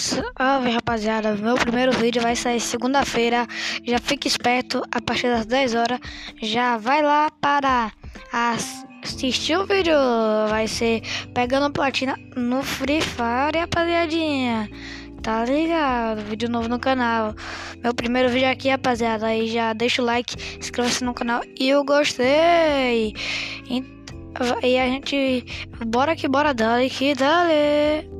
Salve rapaziada, meu primeiro vídeo vai sair segunda-feira. Já fique esperto, a partir das 10 horas. Já vai lá para assistir o vídeo. Vai ser pegando platina no Free Fire, rapaziadinha. Tá ligado? Vídeo novo no canal. Meu primeiro vídeo aqui, rapaziada. Aí já deixa o like, inscreva-se no canal e eu gostei. E a gente. Bora que bora, dale que dale.